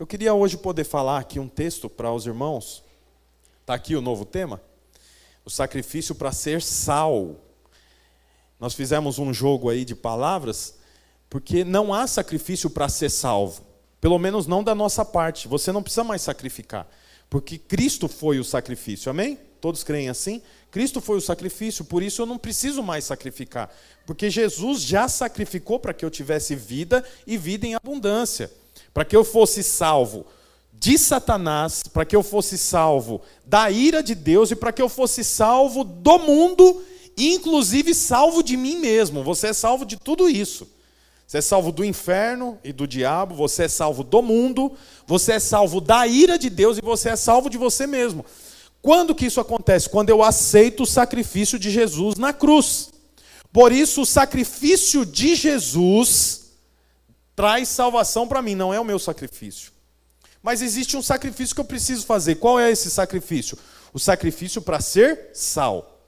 Eu queria hoje poder falar aqui um texto para os irmãos. Está aqui o novo tema: o sacrifício para ser sal. Nós fizemos um jogo aí de palavras, porque não há sacrifício para ser salvo, pelo menos não da nossa parte. Você não precisa mais sacrificar, porque Cristo foi o sacrifício, amém? Todos creem assim? Cristo foi o sacrifício, por isso eu não preciso mais sacrificar, porque Jesus já sacrificou para que eu tivesse vida e vida em abundância para que eu fosse salvo de Satanás, para que eu fosse salvo da ira de Deus e para que eu fosse salvo do mundo, inclusive salvo de mim mesmo. Você é salvo de tudo isso. Você é salvo do inferno e do diabo, você é salvo do mundo, você é salvo da ira de Deus e você é salvo de você mesmo. Quando que isso acontece? Quando eu aceito o sacrifício de Jesus na cruz. Por isso, o sacrifício de Jesus traz salvação para mim, não é o meu sacrifício. Mas existe um sacrifício que eu preciso fazer. Qual é esse sacrifício? O sacrifício para ser sal.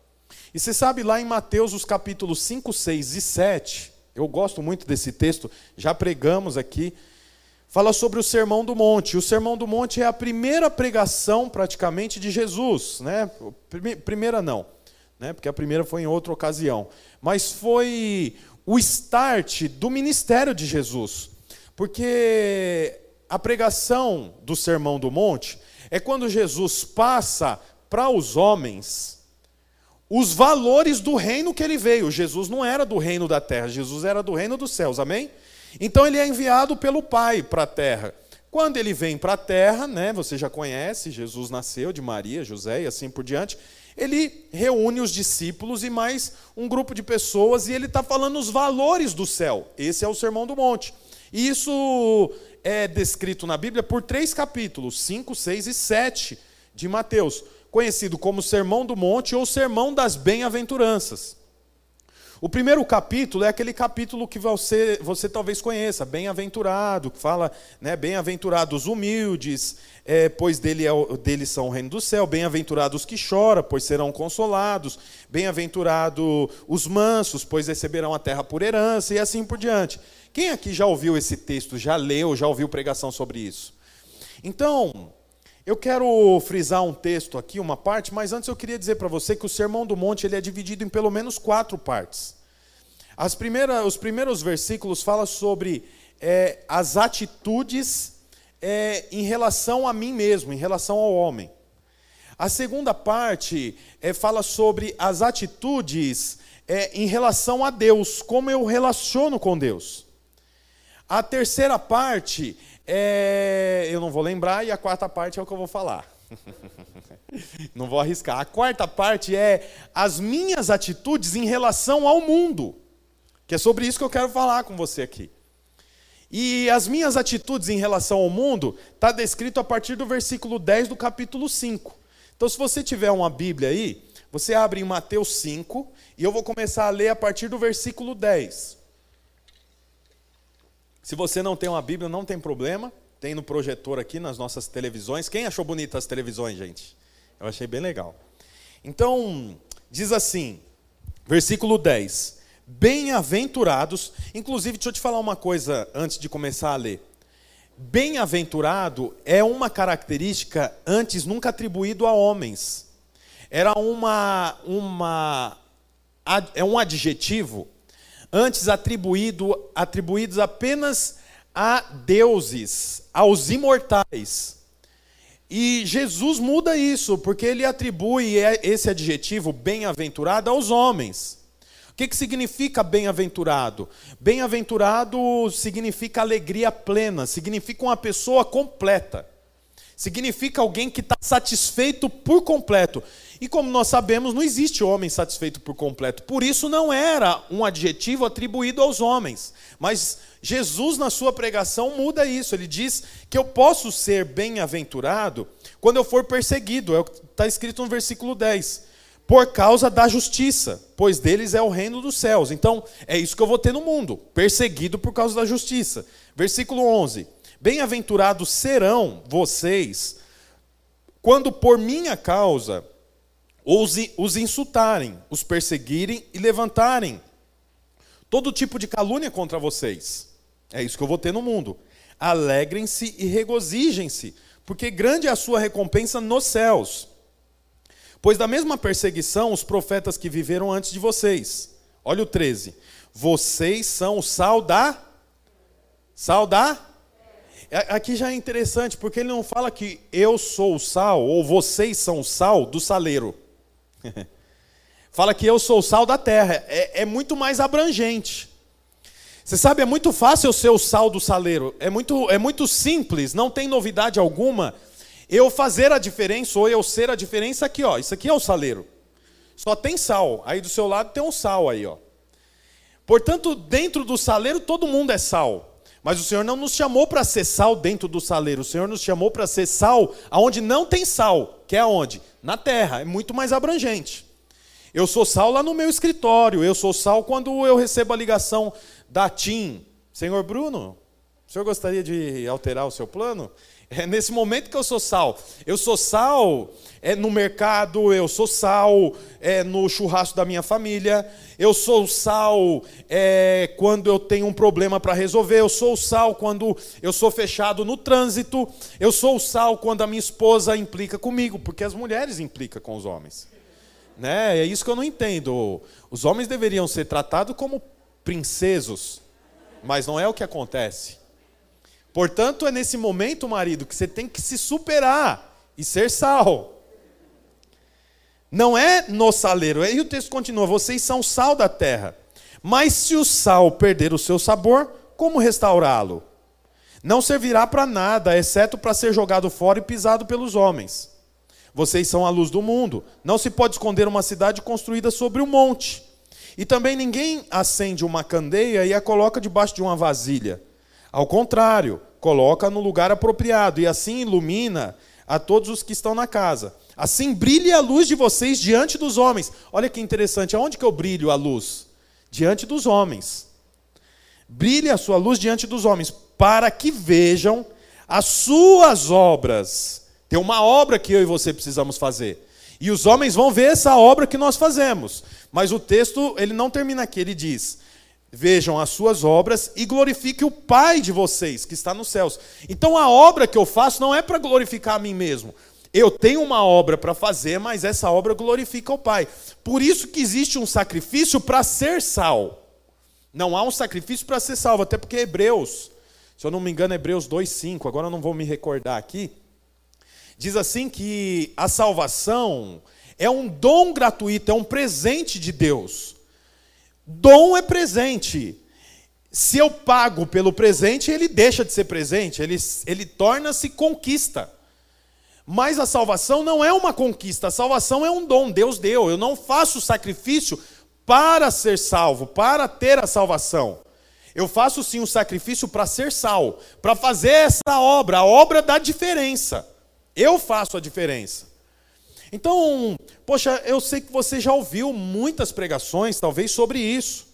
E você sabe lá em Mateus, os capítulos 5, 6 e 7, eu gosto muito desse texto, já pregamos aqui, fala sobre o Sermão do Monte. O Sermão do Monte é a primeira pregação praticamente de Jesus, né? Primeira não, né? Porque a primeira foi em outra ocasião, mas foi o start do ministério de Jesus. Porque a pregação do Sermão do Monte é quando Jesus passa para os homens os valores do reino que ele veio. Jesus não era do reino da terra, Jesus era do reino dos céus, amém? Então ele é enviado pelo Pai para a terra. Quando ele vem para a terra, né, você já conhece, Jesus nasceu de Maria, José e assim por diante ele reúne os discípulos e mais um grupo de pessoas e ele está falando os valores do céu. Esse é o Sermão do Monte. E isso é descrito na Bíblia por três capítulos, 5, 6 e 7 de Mateus, conhecido como Sermão do Monte ou Sermão das Bem-aventuranças. O primeiro capítulo é aquele capítulo que você, você talvez conheça, bem-aventurado, que fala, né, bem-aventurados humildes, é, pois dele é, deles são o reino do céu, bem-aventurados que choram, pois serão consolados, bem-aventurados os mansos, pois receberão a terra por herança, e assim por diante. Quem aqui já ouviu esse texto, já leu, já ouviu pregação sobre isso? Então, eu quero frisar um texto aqui, uma parte, mas antes eu queria dizer para você que o Sermão do Monte ele é dividido em pelo menos quatro partes. As primeiras, os primeiros versículos falam sobre é, as atitudes é, em relação a mim mesmo, em relação ao homem. A segunda parte é, fala sobre as atitudes é, em relação a Deus, como eu relaciono com Deus. A terceira parte é, eu não vou lembrar, e a quarta parte é o que eu vou falar. não vou arriscar. A quarta parte é as minhas atitudes em relação ao mundo, que é sobre isso que eu quero falar com você aqui. E as minhas atitudes em relação ao mundo está descrito a partir do versículo 10 do capítulo 5. Então, se você tiver uma Bíblia aí, você abre em Mateus 5 e eu vou começar a ler a partir do versículo 10. Se você não tem uma Bíblia, não tem problema. Tem no projetor aqui nas nossas televisões. Quem achou bonitas as televisões, gente? Eu achei bem legal. Então, diz assim, versículo 10: Bem-aventurados, inclusive, deixa eu te falar uma coisa antes de começar a ler. Bem-aventurado é uma característica antes nunca atribuído a homens. Era uma, uma é um adjetivo antes atribuído, atribuídos apenas a deuses, aos imortais. E Jesus muda isso, porque ele atribui esse adjetivo bem-aventurado aos homens. O que, que significa bem-aventurado? Bem-aventurado significa alegria plena, significa uma pessoa completa, significa alguém que está satisfeito por completo. E como nós sabemos, não existe homem satisfeito por completo. Por isso não era um adjetivo atribuído aos homens. Mas Jesus, na sua pregação, muda isso. Ele diz que eu posso ser bem-aventurado quando eu for perseguido. Está é escrito no versículo 10. Por causa da justiça, pois deles é o reino dos céus. Então, é isso que eu vou ter no mundo, perseguido por causa da justiça. Versículo 11: Bem-aventurados serão vocês quando por minha causa os, insultarem, os perseguirem e levantarem todo tipo de calúnia contra vocês. É isso que eu vou ter no mundo. alegrem-se e regozijem-se, porque grande é a sua recompensa nos céus. Pois da mesma perseguição os profetas que viveram antes de vocês. Olha o 13. Vocês são o sal da sal da Aqui já é interessante, porque ele não fala que eu sou o sal ou vocês são o sal do saleiro. fala que eu sou o sal da terra. É, é muito mais abrangente. Você sabe, é muito fácil eu ser o sal do saleiro. É muito, é muito simples, não tem novidade alguma eu fazer a diferença ou eu ser a diferença aqui, ó. Isso aqui é o saleiro. Só tem sal. Aí do seu lado tem um sal aí, ó. Portanto, dentro do saleiro todo mundo é sal. Mas o Senhor não nos chamou para ser sal dentro do saleiro. O Senhor nos chamou para ser sal aonde não tem sal, que é aonde? Na terra. É muito mais abrangente. Eu sou sal lá no meu escritório. Eu sou sal quando eu recebo a ligação da TIM. Senhor Bruno, o senhor gostaria de alterar o seu plano? É nesse momento que eu sou sal. Eu sou sal é, no mercado, eu sou sal é, no churrasco da minha família, eu sou sal é, quando eu tenho um problema para resolver, eu sou sal quando eu sou fechado no trânsito, eu sou sal quando a minha esposa implica comigo, porque as mulheres implicam com os homens. Né? É isso que eu não entendo. Os homens deveriam ser tratados como princesos, mas não é o que acontece. Portanto, é nesse momento, marido, que você tem que se superar e ser sal. Não é no saleiro. Aí o texto continua: vocês são sal da terra. Mas se o sal perder o seu sabor, como restaurá-lo? Não servirá para nada, exceto para ser jogado fora e pisado pelos homens. Vocês são a luz do mundo. Não se pode esconder uma cidade construída sobre um monte. E também ninguém acende uma candeia e a coloca debaixo de uma vasilha ao contrário, coloca no lugar apropriado e assim ilumina a todos os que estão na casa. Assim brilhe a luz de vocês diante dos homens. Olha que interessante, aonde que eu brilho a luz? Diante dos homens. Brilhe a sua luz diante dos homens, para que vejam as suas obras. Tem uma obra que eu e você precisamos fazer. E os homens vão ver essa obra que nós fazemos. Mas o texto, ele não termina aqui, ele diz: vejam as suas obras e glorifique o Pai de vocês que está nos céus. Então a obra que eu faço não é para glorificar a mim mesmo. Eu tenho uma obra para fazer, mas essa obra glorifica o Pai. Por isso que existe um sacrifício para ser sal. Não há um sacrifício para ser salvo, até porque Hebreus, se eu não me engano, Hebreus 2:5, agora eu não vou me recordar aqui, diz assim que a salvação é um dom gratuito, é um presente de Deus. Dom é presente. Se eu pago pelo presente, ele deixa de ser presente, ele, ele torna-se conquista. Mas a salvação não é uma conquista, a salvação é um dom, Deus deu. Eu não faço sacrifício para ser salvo, para ter a salvação. Eu faço sim o um sacrifício para ser sal, para fazer essa obra, a obra da diferença. Eu faço a diferença. Então, poxa, eu sei que você já ouviu muitas pregações, talvez, sobre isso.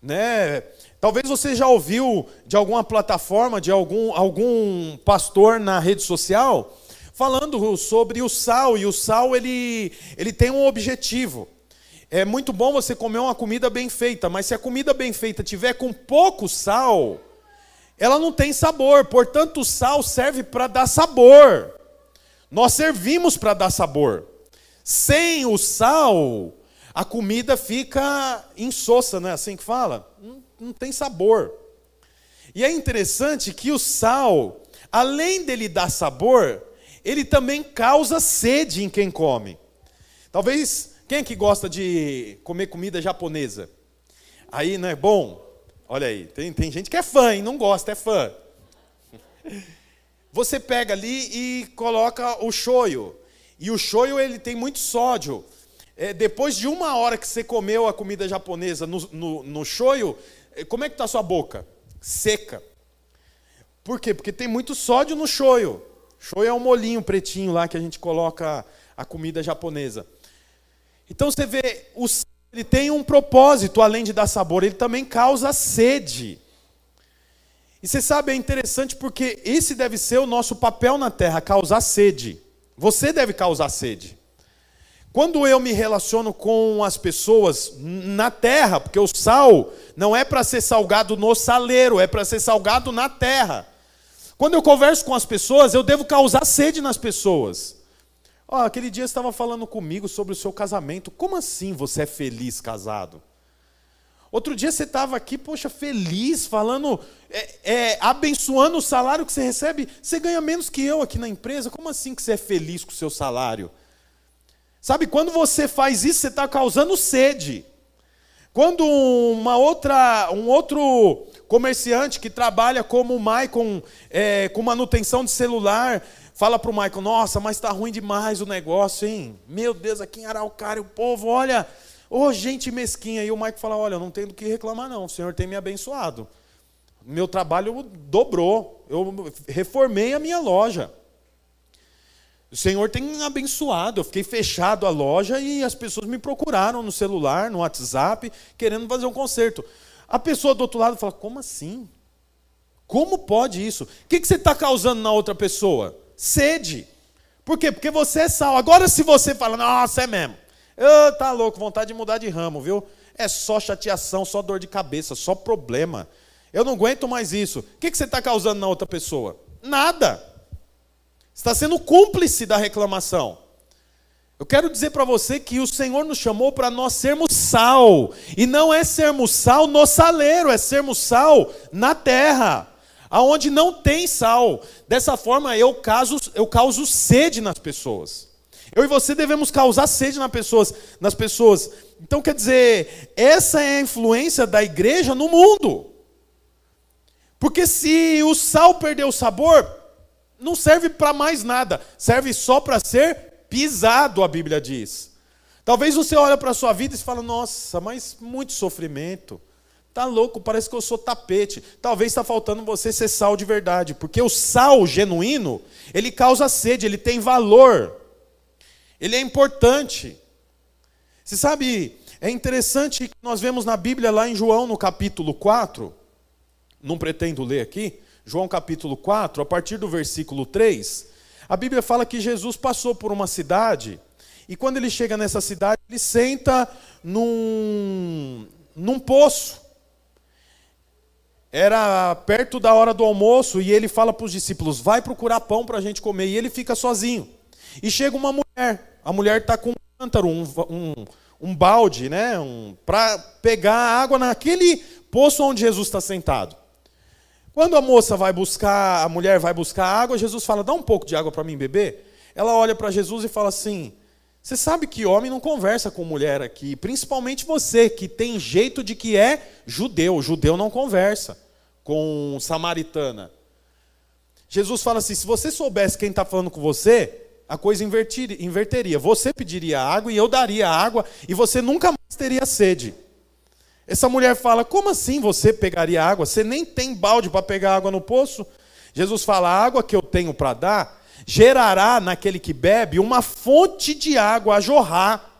Né? Talvez você já ouviu de alguma plataforma, de algum, algum pastor na rede social, falando sobre o sal, e o sal ele, ele tem um objetivo. É muito bom você comer uma comida bem feita, mas se a comida bem feita tiver com pouco sal, ela não tem sabor. Portanto, o sal serve para dar sabor. Nós servimos para dar sabor. Sem o sal, a comida fica insossa, não é assim que fala? Não, tem sabor. E é interessante que o sal, além dele dar sabor, ele também causa sede em quem come. Talvez, quem é que gosta de comer comida japonesa? Aí, não é bom? Olha aí, tem, tem gente que é fã e não gosta, é fã. Você pega ali e coloca o shoyu. E o shoyu ele tem muito sódio. É, depois de uma hora que você comeu a comida japonesa no, no, shoyu, é, como é que está a sua boca? Seca. Por quê? Porque tem muito sódio no shoyu. Shoyu é um molinho pretinho lá que a gente coloca a comida japonesa. Então você vê, o ele tem um propósito além de dar sabor, ele também causa sede. E você sabe, é interessante porque esse deve ser o nosso papel na terra, causar sede. Você deve causar sede. Quando eu me relaciono com as pessoas na terra, porque o sal não é para ser salgado no saleiro, é para ser salgado na terra. Quando eu converso com as pessoas, eu devo causar sede nas pessoas. Oh, aquele dia estava falando comigo sobre o seu casamento. Como assim você é feliz casado? Outro dia você estava aqui, poxa, feliz, falando, é, é, abençoando o salário que você recebe. Você ganha menos que eu aqui na empresa. Como assim que você é feliz com o seu salário? Sabe, quando você faz isso, você está causando sede. Quando uma outra, um outro comerciante que trabalha como o Maicon, é, com manutenção de celular, fala para o Maicon, nossa, mas está ruim demais o negócio, hein? Meu Deus, aqui em Araucária o povo, olha, ô oh, gente mesquinha. E o Maicon fala, olha, eu não tenho do que reclamar não, o Senhor tem me abençoado. Meu trabalho dobrou, eu reformei a minha loja. O Senhor tem abençoado. Eu fiquei fechado a loja e as pessoas me procuraram no celular, no WhatsApp, querendo fazer um conserto. A pessoa do outro lado fala: Como assim? Como pode isso? O que, você está causando na outra pessoa? Sede. Por quê? Porque você é sal. Agora, se você fala, nossa, é mesmo. Oh, tá louco, vontade de mudar de ramo, viu? É só chateação, só dor de cabeça, só problema. Eu não aguento mais isso. O que, você está causando na outra pessoa? Nada está sendo cúmplice da reclamação. Eu quero dizer para você que o Senhor nos chamou para nós sermos sal, e não é sermos sal no saleiro, é sermos sal na terra, aonde não tem sal. Dessa forma eu causo, eu causo sede nas pessoas. Eu e você devemos causar sede nas pessoas, nas pessoas. Então quer dizer, essa é a influência da igreja no mundo. Porque se o sal perder o sabor, não serve para mais nada, serve só para ser pisado, a Bíblia diz. Talvez você olhe para a sua vida e fala: Nossa, mas muito sofrimento. Tá louco, parece que eu sou tapete. Talvez está faltando você ser sal de verdade, porque o sal genuíno, ele causa sede, ele tem valor. Ele é importante. Você sabe, é interessante que nós vemos na Bíblia lá em João no capítulo 4, não pretendo ler aqui, João capítulo 4, a partir do versículo 3, a Bíblia fala que Jesus passou por uma cidade, e quando ele chega nessa cidade, ele senta num, num poço. Era perto da hora do almoço, e ele fala para os discípulos: vai procurar pão para a gente comer, e ele fica sozinho. E chega uma mulher, a mulher está com um cântaro, um, um, um balde, né, um, para pegar água naquele poço onde Jesus está sentado. Quando a moça vai buscar, a mulher vai buscar água, Jesus fala: dá um pouco de água para mim beber. Ela olha para Jesus e fala assim: você sabe que homem não conversa com mulher aqui, principalmente você que tem jeito de que é judeu. Judeu não conversa com samaritana. Jesus fala assim: se você soubesse quem está falando com você, a coisa inverteria. Você pediria água e eu daria água e você nunca mais teria sede. Essa mulher fala: Como assim você pegaria água? Você nem tem balde para pegar água no poço? Jesus fala: A água que eu tenho para dar gerará naquele que bebe uma fonte de água a jorrar.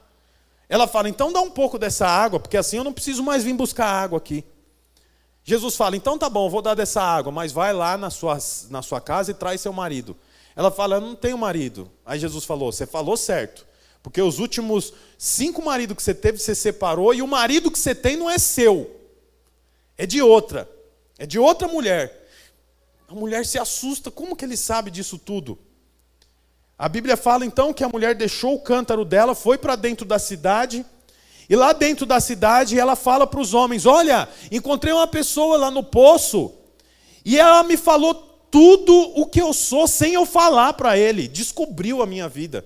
Ela fala: Então dá um pouco dessa água, porque assim eu não preciso mais vir buscar água aqui. Jesus fala: Então tá bom, vou dar dessa água, mas vai lá na sua, na sua casa e traz seu marido. Ela fala: Eu não tenho marido. Aí Jesus falou: Você falou certo. Porque os últimos cinco maridos que você teve, você separou, e o marido que você tem não é seu, é de outra, é de outra mulher. A mulher se assusta, como que ele sabe disso tudo? A Bíblia fala então que a mulher deixou o cântaro dela, foi para dentro da cidade, e lá dentro da cidade ela fala para os homens: Olha, encontrei uma pessoa lá no poço, e ela me falou tudo o que eu sou sem eu falar para ele, descobriu a minha vida.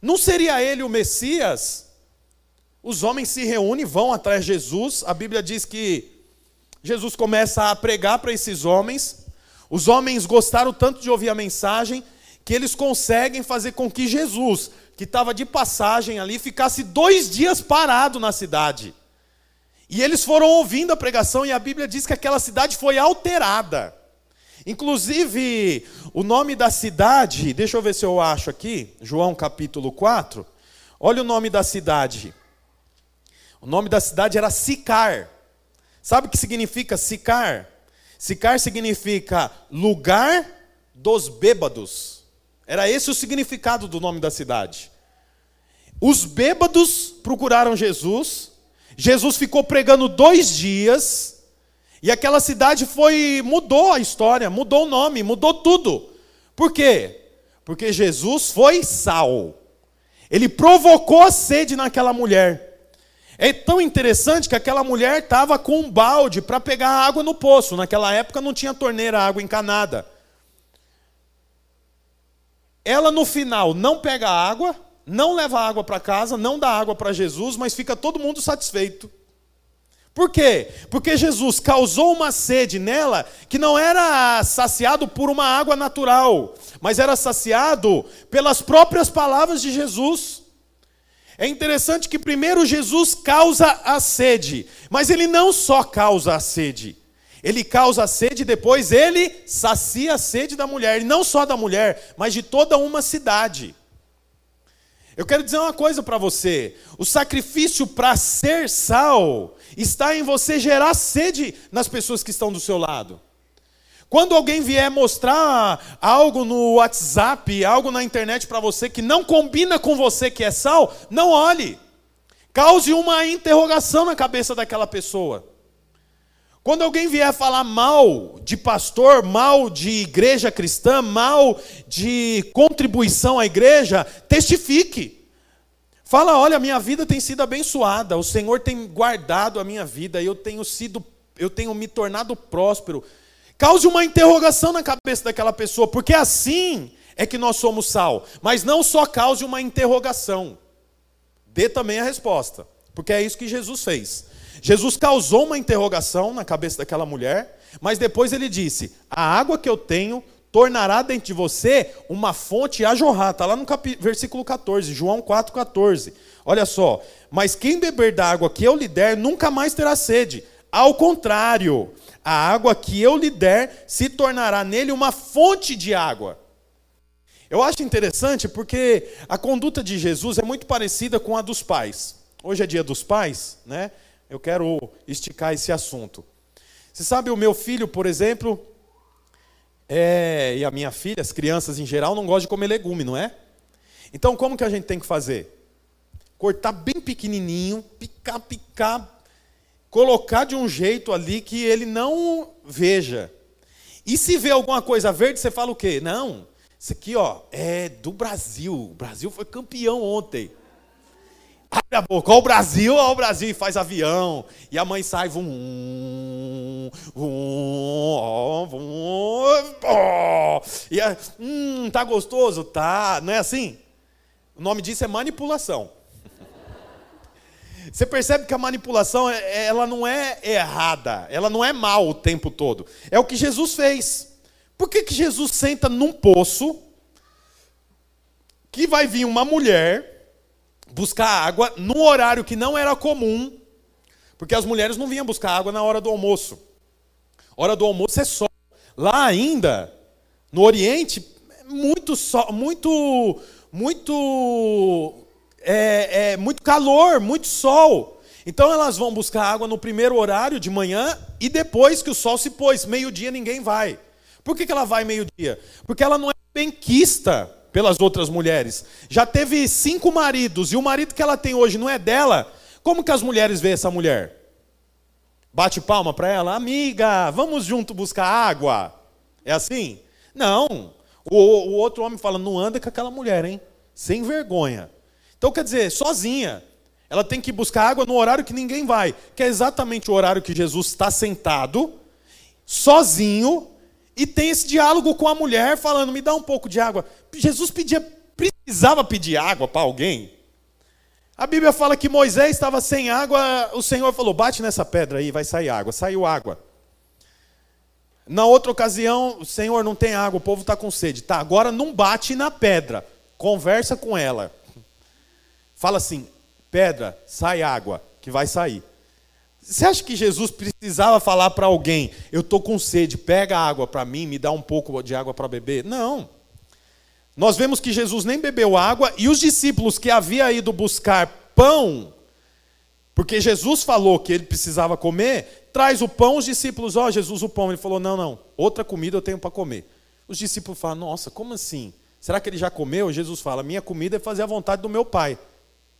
Não seria ele o Messias? Os homens se reúnem, vão atrás de Jesus. A Bíblia diz que Jesus começa a pregar para esses homens. Os homens gostaram tanto de ouvir a mensagem que eles conseguem fazer com que Jesus, que estava de passagem ali, ficasse dois dias parado na cidade. E eles foram ouvindo a pregação e a Bíblia diz que aquela cidade foi alterada. Inclusive, o nome da cidade, deixa eu ver se eu acho aqui, João capítulo 4. Olha o nome da cidade. O nome da cidade era Sicar. Sabe o que significa Sicar? Sicar significa lugar dos bêbados. Era esse o significado do nome da cidade. Os bêbados procuraram Jesus. Jesus ficou pregando dois dias. E aquela cidade foi mudou a história, mudou o nome, mudou tudo. Por quê? Porque Jesus foi sal. Ele provocou a sede naquela mulher. É tão interessante que aquela mulher estava com um balde para pegar água no poço. Naquela época não tinha torneira, água encanada. Ela no final não pega água, não leva água para casa, não dá água para Jesus, mas fica todo mundo satisfeito. Por quê? Porque Jesus causou uma sede nela que não era saciado por uma água natural, mas era saciado pelas próprias palavras de Jesus. É interessante que primeiro Jesus causa a sede, mas ele não só causa a sede, ele causa a sede e depois ele sacia a sede da mulher, e não só da mulher, mas de toda uma cidade. Eu quero dizer uma coisa para você: o sacrifício para ser sal está em você gerar sede nas pessoas que estão do seu lado. Quando alguém vier mostrar algo no WhatsApp, algo na internet para você que não combina com você que é sal, não olhe. Cause uma interrogação na cabeça daquela pessoa. Quando alguém vier falar mal de pastor, mal de igreja cristã, mal de contribuição à igreja, testifique. Fala, olha, minha vida tem sido abençoada, o Senhor tem guardado a minha vida, eu tenho sido, eu tenho me tornado próspero. Cause uma interrogação na cabeça daquela pessoa, porque assim é que nós somos sal. Mas não só cause uma interrogação, dê também a resposta, porque é isso que Jesus fez. Jesus causou uma interrogação na cabeça daquela mulher, mas depois ele disse: A água que eu tenho tornará dentro de você uma fonte a jorrar. Está lá no versículo 14, João 4,14. Olha só. Mas quem beber da água que eu lhe der, nunca mais terá sede. Ao contrário, a água que eu lhe der se tornará nele uma fonte de água. Eu acho interessante porque a conduta de Jesus é muito parecida com a dos pais. Hoje é dia dos pais, né? Eu quero esticar esse assunto. Você sabe, o meu filho, por exemplo, é, e a minha filha, as crianças em geral, não gostam de comer legume, não é? Então, como que a gente tem que fazer? Cortar bem pequenininho, picar, picar, colocar de um jeito ali que ele não veja. E se vê alguma coisa verde, você fala o quê? Não, isso aqui ó, é do Brasil. O Brasil foi campeão ontem. Abre a boca, ó o Brasil, ó o Brasil, e faz avião. E a mãe sai, vum, vum, vum. E a, hum, tá gostoso? Tá, não é assim? O nome disso é manipulação. Você percebe que a manipulação é, ela não é errada, ela não é mal o tempo todo. É o que Jesus fez. Por que, que Jesus senta num poço que vai vir uma mulher buscar água num horário que não era comum? Porque as mulheres não vinham buscar água na hora do almoço. Hora do almoço é sol. Lá ainda, no Oriente, muito sol, muito, muito é, é, muito calor, muito sol. Então elas vão buscar água no primeiro horário de manhã e depois que o sol se pôs. Meio-dia ninguém vai. Por que, que ela vai meio-dia? Porque ela não é benquista pelas outras mulheres. Já teve cinco maridos e o marido que ela tem hoje não é dela. Como que as mulheres veem essa mulher? Bate palma para ela, amiga, vamos junto buscar água. É assim? Não. O, o outro homem fala, não anda com aquela mulher, hein? Sem vergonha. Então, quer dizer, sozinha. Ela tem que buscar água no horário que ninguém vai, que é exatamente o horário que Jesus está sentado, sozinho, e tem esse diálogo com a mulher, falando: me dá um pouco de água. Jesus pedia, precisava pedir água para alguém. A Bíblia fala que Moisés estava sem água, o Senhor falou: bate nessa pedra aí, vai sair água. Saiu água. Na outra ocasião, o Senhor não tem água, o povo está com sede. Tá, agora não bate na pedra, conversa com ela. Fala assim: pedra, sai água, que vai sair. Você acha que Jesus precisava falar para alguém: eu estou com sede, pega água para mim, me dá um pouco de água para beber? Não. Nós vemos que Jesus nem bebeu água e os discípulos que haviam ido buscar pão, porque Jesus falou que ele precisava comer, traz o pão, os discípulos, ó oh, Jesus, o pão. Ele falou: não, não, outra comida eu tenho para comer. Os discípulos falam: nossa, como assim? Será que ele já comeu? Jesus fala: minha comida é fazer a vontade do meu pai.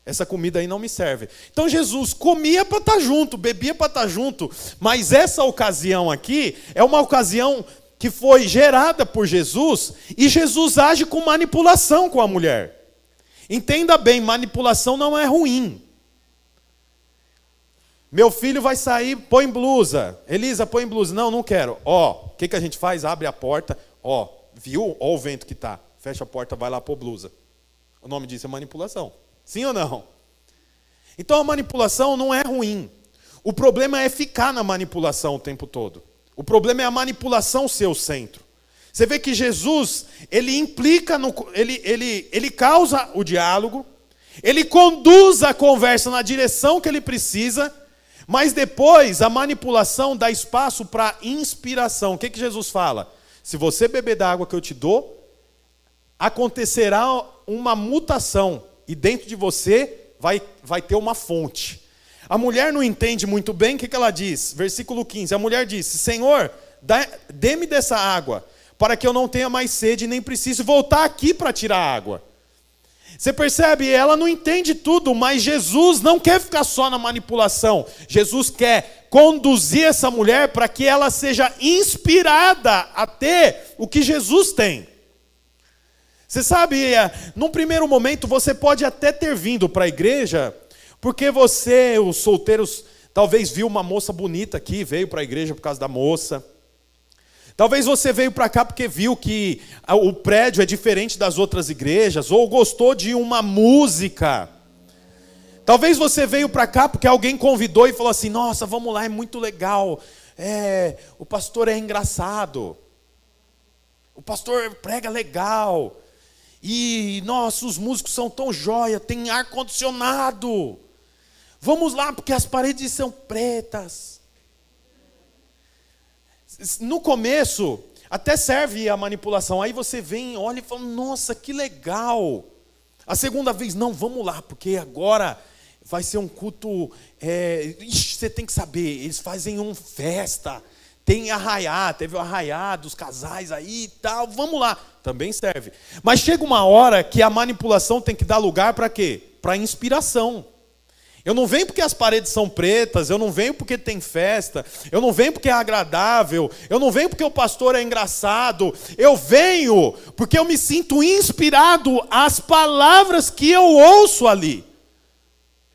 Essa comida aí não me serve. Então Jesus comia para estar tá junto, bebia para estar tá junto, mas essa ocasião aqui é uma ocasião que foi gerada por Jesus e Jesus age com manipulação com a mulher. Entenda bem, manipulação não é ruim. Meu filho vai sair, põe blusa. Elisa, põe blusa. Não, não quero. Ó, o que, que a gente faz? Abre a porta. Ó, viu? Ó o vento que tá. Fecha a porta, vai lá pôr blusa. O nome disso é manipulação. Sim ou não? Então a manipulação não é ruim. O problema é ficar na manipulação o tempo todo. O problema é a manipulação ser o centro. Você vê que Jesus, ele implica, no, ele, ele, ele causa o diálogo, ele conduz a conversa na direção que ele precisa, mas depois a manipulação dá espaço para inspiração. O que, que Jesus fala? Se você beber da água que eu te dou, acontecerá uma mutação, e dentro de você vai, vai ter uma fonte. A mulher não entende muito bem o que, ela diz. Versículo 15: A mulher disse: Senhor, dê-me dessa água, para que eu não tenha mais sede, nem precise voltar aqui para tirar água. Você percebe? Ela não entende tudo, mas Jesus não quer ficar só na manipulação. Jesus quer conduzir essa mulher para que ela seja inspirada a ter o que Jesus tem. Você sabe, é, num primeiro momento você pode até ter vindo para a igreja, porque você, os solteiros, talvez viu uma moça bonita aqui, veio para a igreja por causa da moça. Talvez você veio para cá porque viu que o prédio é diferente das outras igrejas, ou gostou de uma música. Talvez você veio para cá porque alguém convidou e falou assim: Nossa, vamos lá, é muito legal. É, o pastor é engraçado. O pastor prega legal. E nossos músicos são tão jóia, tem ar condicionado. Vamos lá, porque as paredes são pretas. No começo, até serve a manipulação. Aí você vem, olha e fala: Nossa, que legal. A segunda vez, não, vamos lá, porque agora vai ser um culto. É, ixi, você tem que saber, eles fazem uma festa. Tem arraiá, teve o arraiá dos casais aí e tal, vamos lá, também serve. Mas chega uma hora que a manipulação tem que dar lugar para quê? Para inspiração. Eu não venho porque as paredes são pretas, eu não venho porque tem festa, eu não venho porque é agradável, eu não venho porque o pastor é engraçado, eu venho porque eu me sinto inspirado às palavras que eu ouço ali.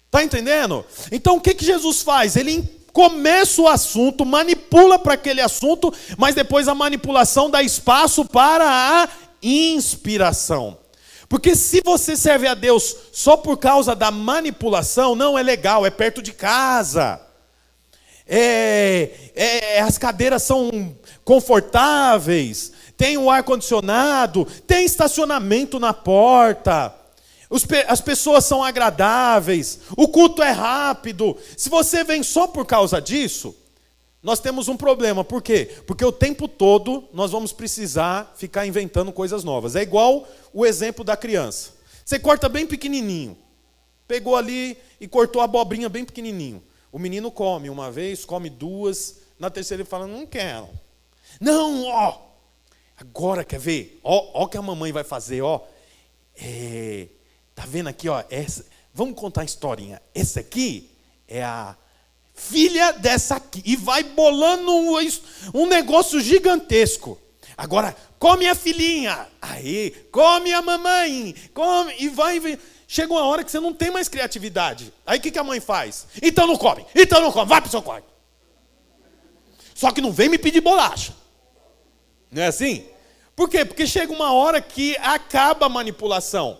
Está entendendo? Então o que, que Jesus faz? Ele começa o assunto, manipula para aquele assunto, mas depois a manipulação dá espaço para a inspiração. Porque se você serve a Deus só por causa da manipulação, não é legal, é perto de casa. É, é, as cadeiras são confortáveis, tem o ar condicionado, tem estacionamento na porta as pessoas são agradáveis, o culto é rápido. Se você vem só por causa disso, nós temos um problema. Por quê? Porque o tempo todo nós vamos precisar ficar inventando coisas novas. É igual o exemplo da criança. Você corta bem pequenininho. Pegou ali e cortou a abobrinha bem pequenininho. O menino come uma vez, come duas, na terceira ele fala: "Não quero". Não, ó. Agora quer ver? Ó, o que a mamãe vai fazer, ó. É, Tá vendo aqui, ó? Essa, vamos contar a historinha. Essa aqui é a filha dessa aqui. E vai bolando um, um negócio gigantesco. Agora, come a filhinha. Aí, come a mamãe. Come. E vai. Chega uma hora que você não tem mais criatividade. Aí o que, que a mãe faz? Então não come. Então não come. Vai para o seu quarto. Só que não vem me pedir bolacha. Não é assim? Por quê? Porque chega uma hora que acaba a manipulação.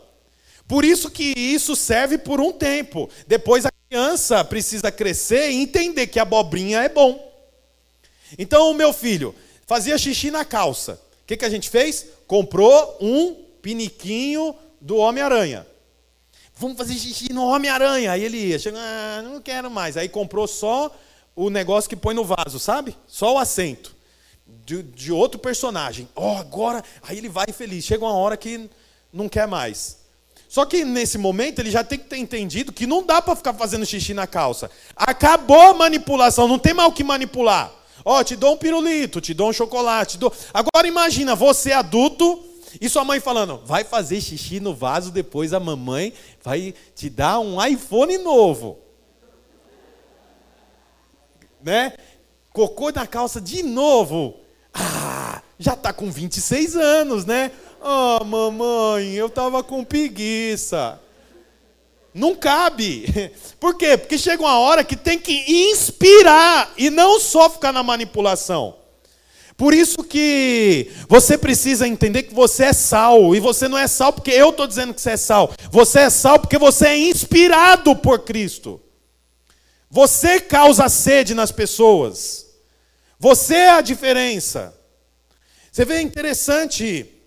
Por isso que isso serve por um tempo. Depois criança precisa crescer e entender que abobrinha é bom. Então o meu filho fazia xixi na calça. O que, que a gente fez? Comprou um piniquinho do Homem-Aranha. Vamos fazer xixi no Homem-Aranha. Aí ele ia, chegou, ah, não quero mais. Aí comprou só o negócio que põe no vaso, sabe? Só o assento. De, de outro personagem. Oh, agora. Aí ele vai feliz. Chega uma hora que não quer mais. Só que nesse momento ele já tem que ter entendido que não dá para ficar fazendo xixi na calça. Acabou a manipulação, não tem mais o que manipular. Ó, oh, te dou um pirulito, te dou um chocolate. Dou... Agora imagina, você adulto, E sua mãe falando, vai fazer xixi no vaso, depois a mamãe vai te dar um iPhone novo. Né? Cocô na calça de novo. Ah, já está com 26 anos, né? Ah, oh, mamãe, eu estava com preguiça. Não cabe. Por quê? Porque chega uma hora que tem que inspirar e não só ficar na manipulação. Por isso que você precisa entender que você é sal. E você não é sal porque eu estou dizendo que você é sal. Você é sal porque você é inspirado por Cristo. Você causa sede nas pessoas. Você é a diferença. Você vê interessante.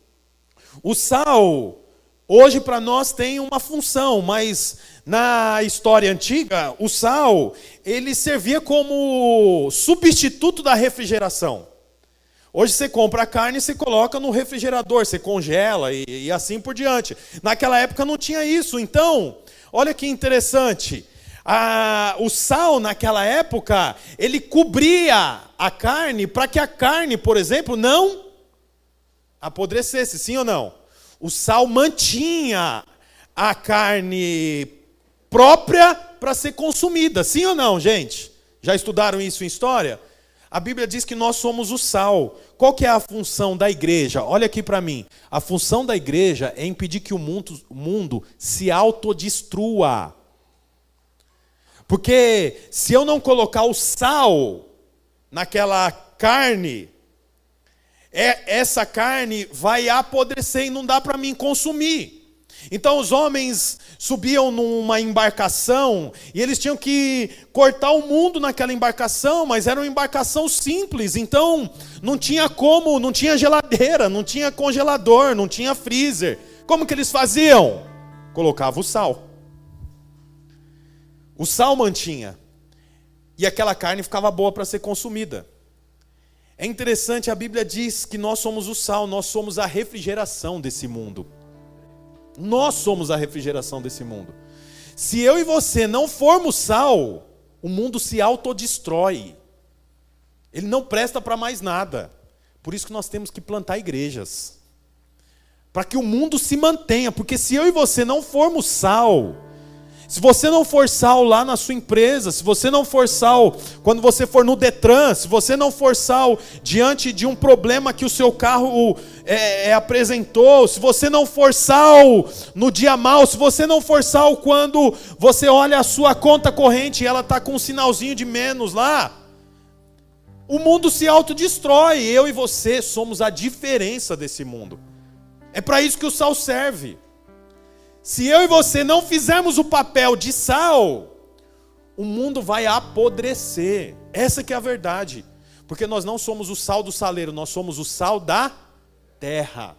O sal, hoje para nós tem uma função, mas na história antiga, o sal, ele servia como substituto da refrigeração. Hoje você compra a carne e você coloca no refrigerador, você congela e, e, assim por diante. Naquela época não tinha isso. Então, olha que interessante. A, o sal, naquela época, ele cobria a carne para que a carne, por exemplo, não apodrecesse, sim ou não? O sal mantinha a carne própria para ser consumida, sim ou não, gente? Já estudaram isso em história? A Bíblia diz que nós somos o sal. Qual que é a função da igreja? Olha aqui para mim. A função da igreja é impedir que o mundo, o mundo se autodestrua. Porque se eu não colocar o sal naquela carne, é, essa carne vai apodrecer e não dá para mim consumir. Então os homens subiam numa embarcação e eles tinham que cortar o mundo naquela embarcação, mas era uma embarcação simples, então não tinha como, não tinha geladeira, não tinha congelador, não tinha freezer. Como que eles faziam? Colocava o sal. O sal mantinha. E aquela carne ficava boa para ser consumida. É interessante, a Bíblia diz que nós somos o sal, nós somos a refrigeração desse mundo. Nós somos a refrigeração desse mundo. Se eu e você não formos sal, o mundo se autodestrói. Ele não presta para mais nada. Por isso que nós temos que plantar igrejas. Para que o mundo se mantenha, porque se eu e você não formos sal, se você não for sal lá na sua empresa, se você não for sal quando você for no Detran, se você não for sal diante de um problema que o seu carro é, é, apresentou, se você não for sal no dia mal, se você não for sal quando você olha a sua conta corrente e ela está com um sinalzinho de menos lá, o mundo se autodestrói. Eu e você somos a diferença desse mundo. É para isso que o sal serve. Se eu e você não fizermos o papel de sal, o mundo vai apodrecer. Essa que é a verdade. Porque nós não somos o sal do saleiro, nós somos o sal da terra.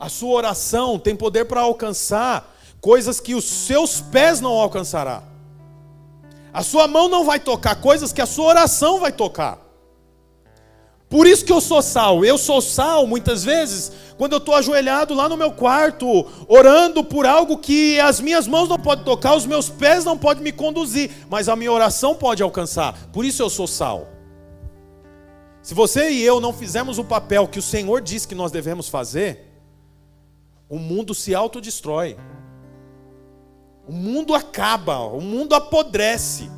A sua oração tem poder para alcançar coisas que os seus pés não alcançará. A sua mão não vai tocar coisas que a sua oração vai tocar. Por isso que eu sou sal. Eu sou sal muitas vezes quando eu estou ajoelhado lá no meu quarto, orando por algo que as minhas mãos não podem tocar, os meus pés não podem me conduzir, mas a minha oração pode alcançar. Por isso eu sou sal. Se você e eu não fizermos o papel que o Senhor diz que nós devemos fazer, o mundo se autodestrói. O mundo acaba, o mundo apodrece.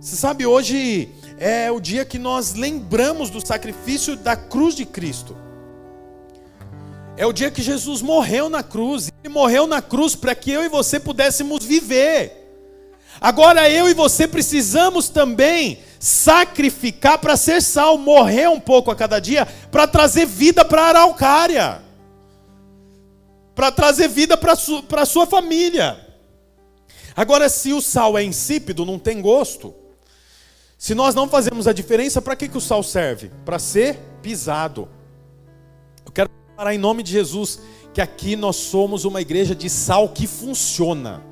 Você sabe, hoje é o dia que nós lembramos do sacrifício da cruz de Cristo. É o dia que Jesus morreu na cruz. Ele morreu na cruz para que eu e você pudéssemos viver. Agora eu e você precisamos também sacrificar para ser sal, morrer um pouco a cada dia, para trazer vida para a araucária, para trazer vida para a sua família. Agora, se o sal é insípido, não tem gosto. Se nós não fazemos a diferença, para que, que o sal serve? Para ser pisado. Eu quero falar em nome de Jesus que aqui nós somos uma igreja de sal que funciona,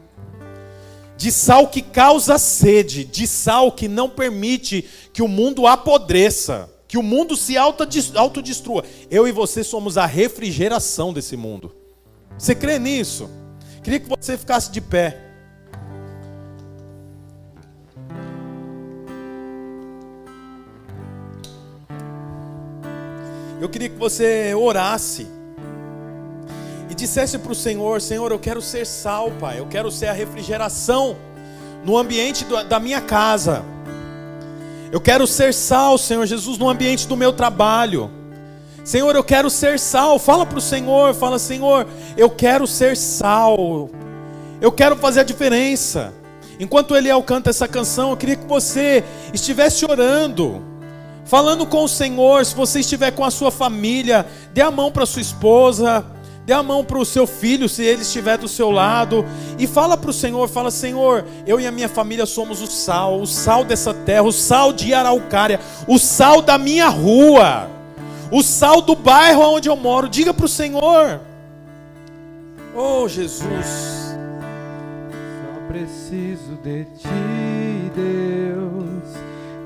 de sal que causa sede, de sal que não permite que o mundo apodreça, que o mundo se autodestrua. Eu e você somos a refrigeração desse mundo. Você crê nisso? Queria que você ficasse de pé. Eu queria que você orasse e dissesse para o Senhor: Senhor, eu quero ser sal, Pai, eu quero ser a refrigeração no ambiente da minha casa. Eu quero ser sal, Senhor Jesus, no ambiente do meu trabalho. Senhor, eu quero ser sal. Fala para o Senhor, fala, Senhor, eu quero ser sal. Eu quero fazer a diferença. Enquanto Eliel canta essa canção, eu queria que você estivesse orando, falando com o Senhor. Se você estiver com a sua família, dê a mão para sua esposa, dê a mão para o seu filho, se ele estiver do seu lado, e fala para o Senhor: fala, Senhor, eu e a minha família somos o sal, o sal dessa terra, o sal de Araucária, o sal da minha rua o sal do bairro onde eu moro. Diga para o Senhor. Oh, Jesus. Só preciso de ti, Deus,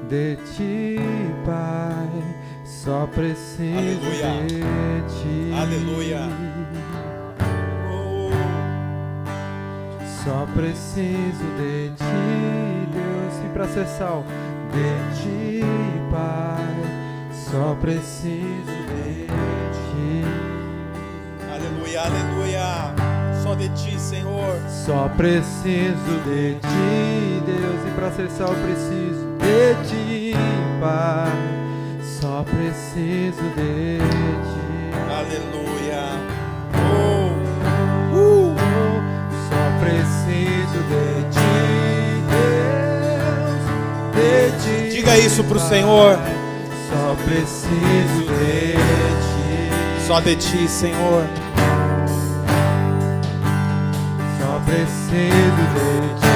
de ti. Só preciso Aleluia. de ti. Aleluia. Oh. Só preciso de ti, Deus, e para ser sal, de ti, Pai só preciso de ti. Aleluia, aleluia. Só de ti, Senhor. Só preciso de ti, Deus. E para ser sal, preciso de ti, Pai. Só preciso de ti. Aleluia. Oh. Uh. Só preciso de ti, Deus. De ti. Diga isso para o Senhor. Só preciso de ti. Só de ti, Senhor. Só preciso de ti.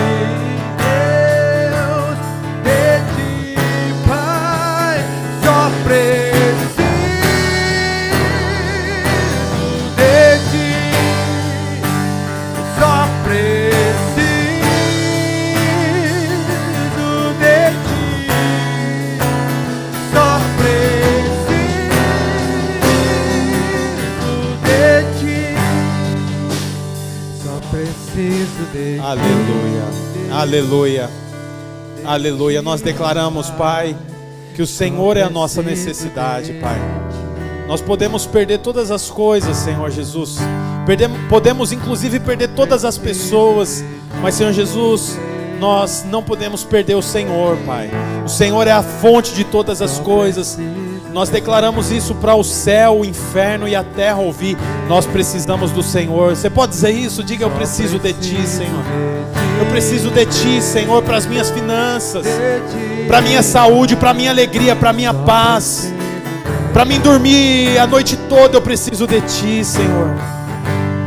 Aleluia. Aleluia. Aleluia. Nós declaramos, Pai, que o Senhor é a nossa necessidade, Pai. Nós podemos perder todas as coisas, Senhor Jesus. Perdemos, podemos inclusive perder todas as pessoas, mas Senhor Jesus, nós não podemos perder o Senhor, Pai. O Senhor é a fonte de todas as coisas. Nós declaramos isso para o céu, o inferno e a terra ouvir. Nós precisamos do Senhor. Você pode dizer isso? Diga: Eu preciso de Ti, Senhor. Eu preciso de Ti, Senhor, para as minhas finanças, para a minha saúde, para a minha alegria, para a minha paz. Para mim dormir a noite toda, eu preciso de Ti, Senhor.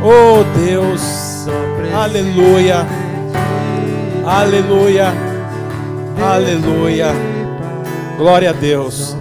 Oh Deus, aleluia, aleluia, aleluia. Glória a Deus.